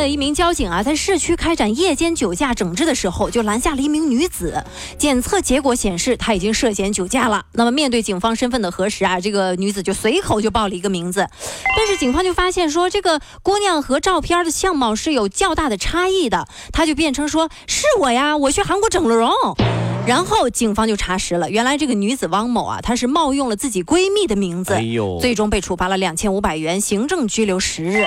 的一名交警啊，在市区开展夜间酒驾整治的时候，就拦下了一名女子。检测结果显示，她已经涉嫌酒驾了。那么，面对警方身份的核实啊，这个女子就随口就报了一个名字。但是，警方就发现说，这个姑娘和照片的相貌是有较大的差异的。她就辩称说：“是我呀，我去韩国整了容。”然后警方就查实了，原来这个女子汪某啊，她是冒用了自己闺蜜的名字，最终被处罚了两千五百元行政拘留十日。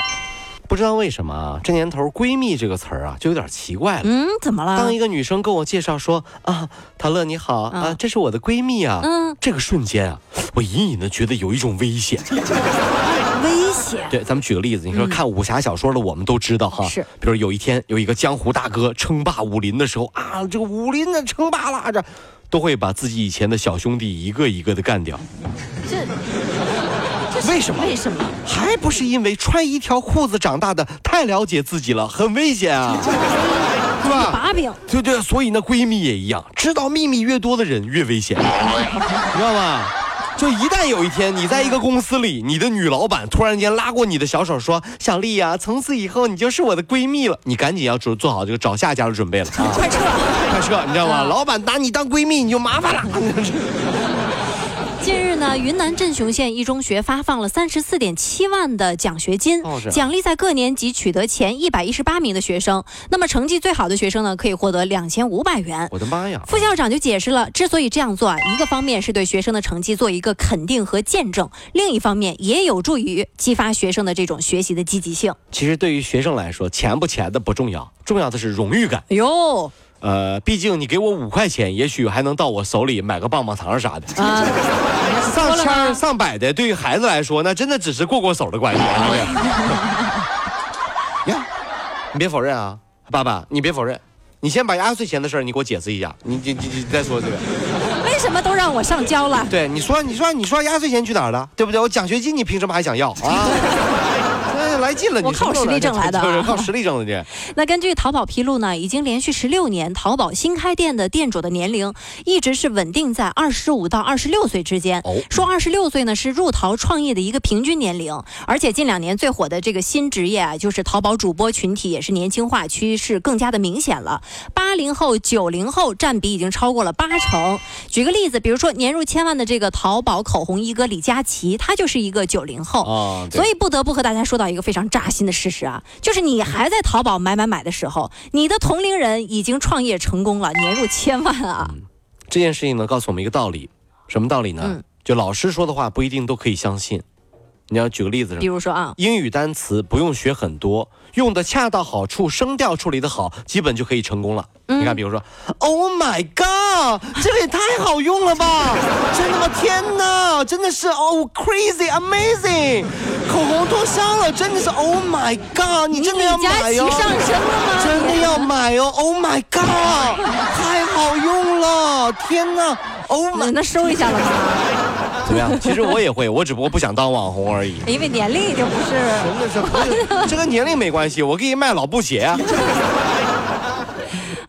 不知道为什么啊，这年头“闺蜜”这个词儿啊，就有点奇怪了。嗯，怎么了？当一个女生跟我介绍说啊，陶乐你好啊，嗯这是我的闺蜜啊，嗯，这个瞬间啊，我隐隐的觉得有一种危险。危险。对，咱们举个例子，你说看武侠小说的，我们都知道哈，是比如有一天有一个江湖大哥称霸武林的时候啊，这个武林的称霸了，这都会把自己以前的小兄弟一个一个的干掉，这为什么为什么？还不是因为穿一条裤子长大的太了解自己了，很危险啊，对吧？把柄。对对，所以那，闺蜜也一样，知道秘密越多的人越危险，你知道吗？就一旦有一天你在一个公司里，你的女老板突然间拉过你的小手说：“小丽呀、从此以后你就是我的闺蜜了。”你赶紧要做做好这个找下家的准备了啊！快撤！快撤，你知道吗？老板拿你当闺蜜，你就麻烦了。近日呢，云南镇雄县一中学发放了三十四点七万的奖学金奖励在各年级取得前一百一十八名的学生。那么成绩最好的学生呢，可以获得两千五百元。我的妈呀！副校长就解释了，之所以这样做啊，一个方面是对学生的成绩做一个肯定和见证，另一方面也有助于激发学生的这种学习的积极性。其实对于学生来说，钱不钱的不重要，重要的是荣誉感。哎呦呃，毕竟你给我五块钱，也许还能到我手里买个棒棒糖啥的。啊，上千上百的，对于孩子来说，那真的只是过过手的关系。呀，你别否认啊，爸爸，你别否认。你先把压岁钱的事儿你给我解释一下，你你你你再说这个。为什么都让我上交了？对，你说你说你说压岁钱去哪儿了？对不对？我奖学金你凭什么还想要啊？哎，来劲了，你我靠实力挣来的啊 靠实力挣的这。那根据淘宝披露呢，已经连续十六年，淘宝新开店的店主的年龄一直是稳定在二十五到二十六岁之间。哦说二十六岁呢是入淘创业的一个平均年龄，而且近两年最火的这个新职业啊，就是淘宝主播群体也是年轻化趋势更加的明显了。八零后、九零后占比已经超过了八成。举个例子，比如说年入千万的这个淘宝口红一哥李佳琦，他就是一个九零后。哦，所以不得不和大家说到一个非常扎心的事实啊，就是你还在淘宝买买买的时候，你的同龄人已经创业成功了，年入千万啊！这件事情呢，告诉我们一个道理，什么道理呢？嗯就老师说的话不一定都可以相信。你要举个例子比，如说啊，英语单词不用学很多，用的恰到好处，声调处理的好，基本就可以成功了。嗯你看，比如说，Oh my God，这个也太好用了吧！真的吗？天哪，真的是哦，crazy amazing，口红脱销了，真的是 Oh my God，你真的要买哦，上身了吗？真的要买哦！Oh my God，太好用了！天哪！Oh my，那收一下了吗？怎么样？其实我也会，我只不过不想当网红而已。因为年龄已经不是。真的是不是，这跟年龄没关系，我可以卖老布鞋啊。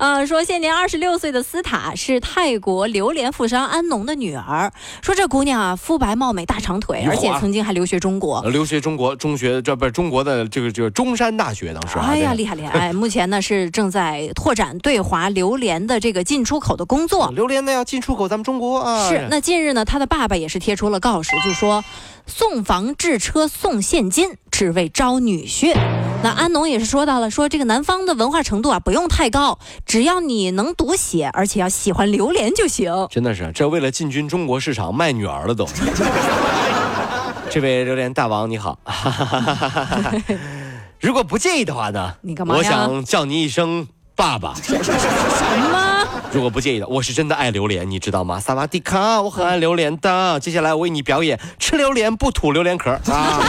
呃，说现年二十六岁的斯塔是泰国榴莲富商安农的女儿。说这姑娘啊，肤白貌美，大长腿，而且曾经还留学中国。留学中国中学，这不是中国的这个这个中山大学，当时啊哎呀，厉害厉害！哎，目前呢是正在拓展对华榴莲的这个进出口的工作。榴莲呢要进出口咱们中国啊。是，那近日呢，他的爸爸也是贴出了告示，就说送房置车送现金，只为招女婿。那安农也是说到了，说这个南方的文化程度啊不用太高，只要你能读写，而且要喜欢榴莲就行。真的是这为了进军中国市场卖女儿了都。这位榴莲大王你好，如果不介意的话呢，你干嘛呀我想叫你一声爸爸。什么？如果不介意的，我是真的爱榴莲，你知道吗？萨瓦迪卡，我很爱榴莲的。接下来我为你表演吃榴莲不吐榴莲壳啊，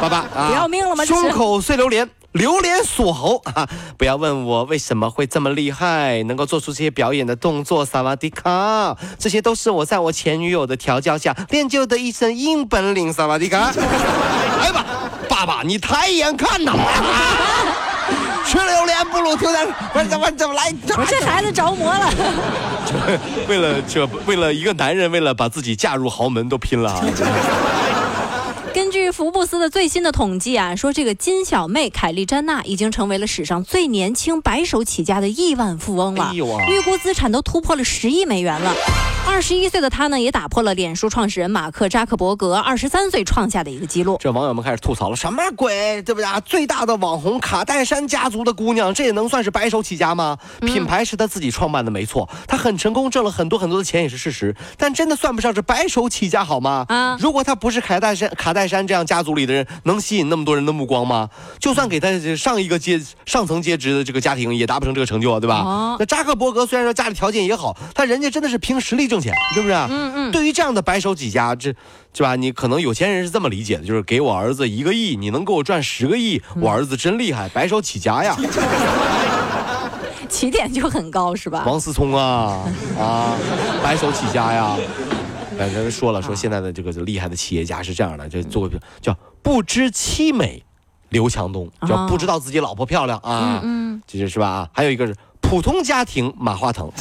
爸爸啊，不要命了吗胸口碎榴莲，榴莲锁喉 啊！不要问我为什么会这么厉害，能够做出这些表演的动作。萨瓦迪卡，这些都是我在我前女友的调教下练就的一身硬本领。萨瓦迪卡，来吧，爸爸，你抬眼看呐！吃榴莲不如丢点，我怎么怎么来？我这孩子着魔了。为了这，为了一个男人，为了把自己嫁入豪门，都拼了。根据福布斯的最新的统计啊，说这个金小妹凯莉詹娜已经成为了史上最年轻白手起家的亿万富翁了，预估资产都突破了十亿美元了。二十一岁的她呢，也打破了脸书创始人马克扎克伯格二十三岁创下的一个记录。这网友们开始吐槽了，什么鬼，对不对啊？最大的网红卡戴珊家族的姑娘，这也能算是白手起家吗？品牌是她自己创办的，没错，她很成功，挣了很多很多的钱也是事实，但真的算不上是白手起家好吗？啊，如果她不是卡戴珊，卡戴珊这样家族里的人，能吸引那么多人的目光吗？就算给他上一个阶上层阶级的这个家庭，也达不成这个成就啊，对吧？那扎克伯格虽然说家里条件也好，但人家真的是凭实力挣。钱，是不是？嗯嗯。对于这样的白手起家，这，是吧？你可能有钱人是这么理解的，就是给我儿子一个亿，你能给我赚十个亿，我儿子真厉害，白手起家呀。起点就很高，是吧？王思聪啊啊，白手起家呀。反正 说了，说现在的这个厉害的企业家是这样的，就做个叫不知妻美，刘强东叫不知道自己老婆漂亮啊。嗯嗯。这就是吧啊？还有一个是。普通家庭马化腾，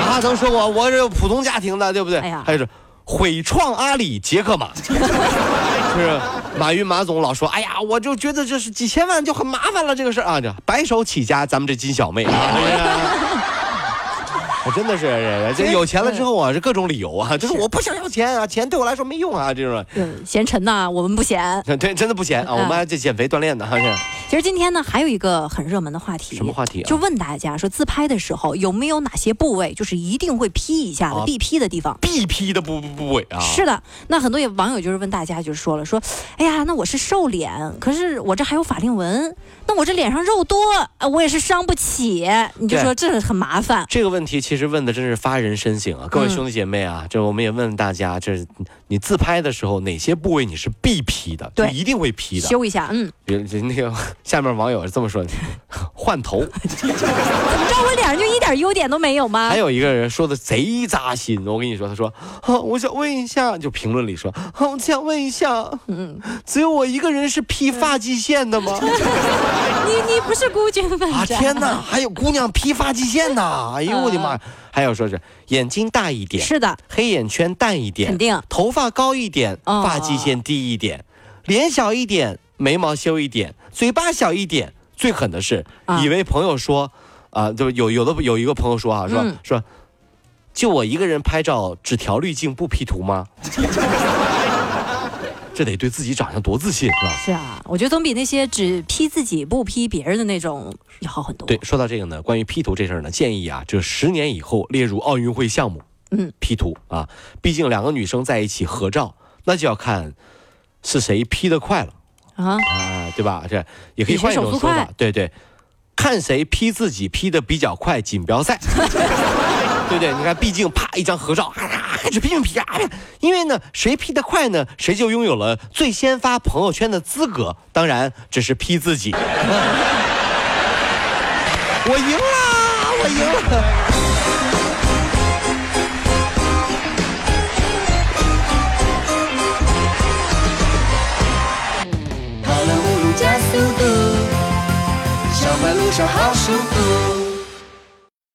马化腾说我我是普通家庭的，对不对？哎呀，还有是毁创阿里杰克马，是马云马总老说，哎呀，我就觉得这是几千万就很麻烦了这个事儿啊，这白手起家，咱们这金小妹啊。真的是，这有钱了之后啊，是各种理由啊，就是我不想要钱啊，钱对我来说没用啊，这种。嫌沉呐，我们不嫌。对，真的不嫌啊，我们还在减肥锻炼呢，还是。其实今天呢，还有一个很热门的话题。什么话题？就问大家说，自拍的时候有没有哪些部位就是一定会 P 一下的，必 P 的地方？必 P 的部部位啊？是的，那很多网友就是问大家，就是说了，说，哎呀，那我是瘦脸，可是我这还有法令纹，那我这脸上肉多，我也是伤不起，你就说这很麻烦。这个问题其实问的真是发人深省啊，各位兄弟姐妹啊，这我们也问大家，这你自拍的时候哪些部位你是必 P 的？对，一定会 P 的。修一下，嗯。别那个下面网友是这么说的：换头。怎么着？我脸上就一点优点都没有吗？还有一个人说的贼扎心，我跟你说，他说：我想问一下，就评论里说，我想问一下，嗯，只有我一个人是披发际线的吗？你你不是孤军奋战？啊天哪，还有姑娘披发际线呢！哎呦我的妈！还有说是眼睛大一点，是的，黑眼圈淡一点，肯定，头发高一点，发际线低一点，脸小一点，眉毛修一点，嘴巴小一点。最狠的是，以为朋友说，啊，就有有的有一个朋友说啊，说说，就我一个人拍照只调滤镜不 P 图吗？这得对自己长相多自信，是吧？是啊，我觉得总比那些只 P 自己不 P 别人的那种要好很多。对，说到这个呢，关于 P 图这事儿呢，建议啊，这十年以后列入奥运会项目。嗯，P 图啊，毕竟两个女生在一起合照，那就要看是谁 P 的快了啊啊，对吧？这也可以换一种说法，对对，看谁 P 自己 P 的比较快，锦标赛。对对，你看，毕竟啪一张合照。开始拼命 P 啊！因为呢，谁 P 的快呢，谁就拥有了最先发朋友圈的资格。当然，只是 P 自己。我赢了，我赢了。加速度，小马路上好舒服。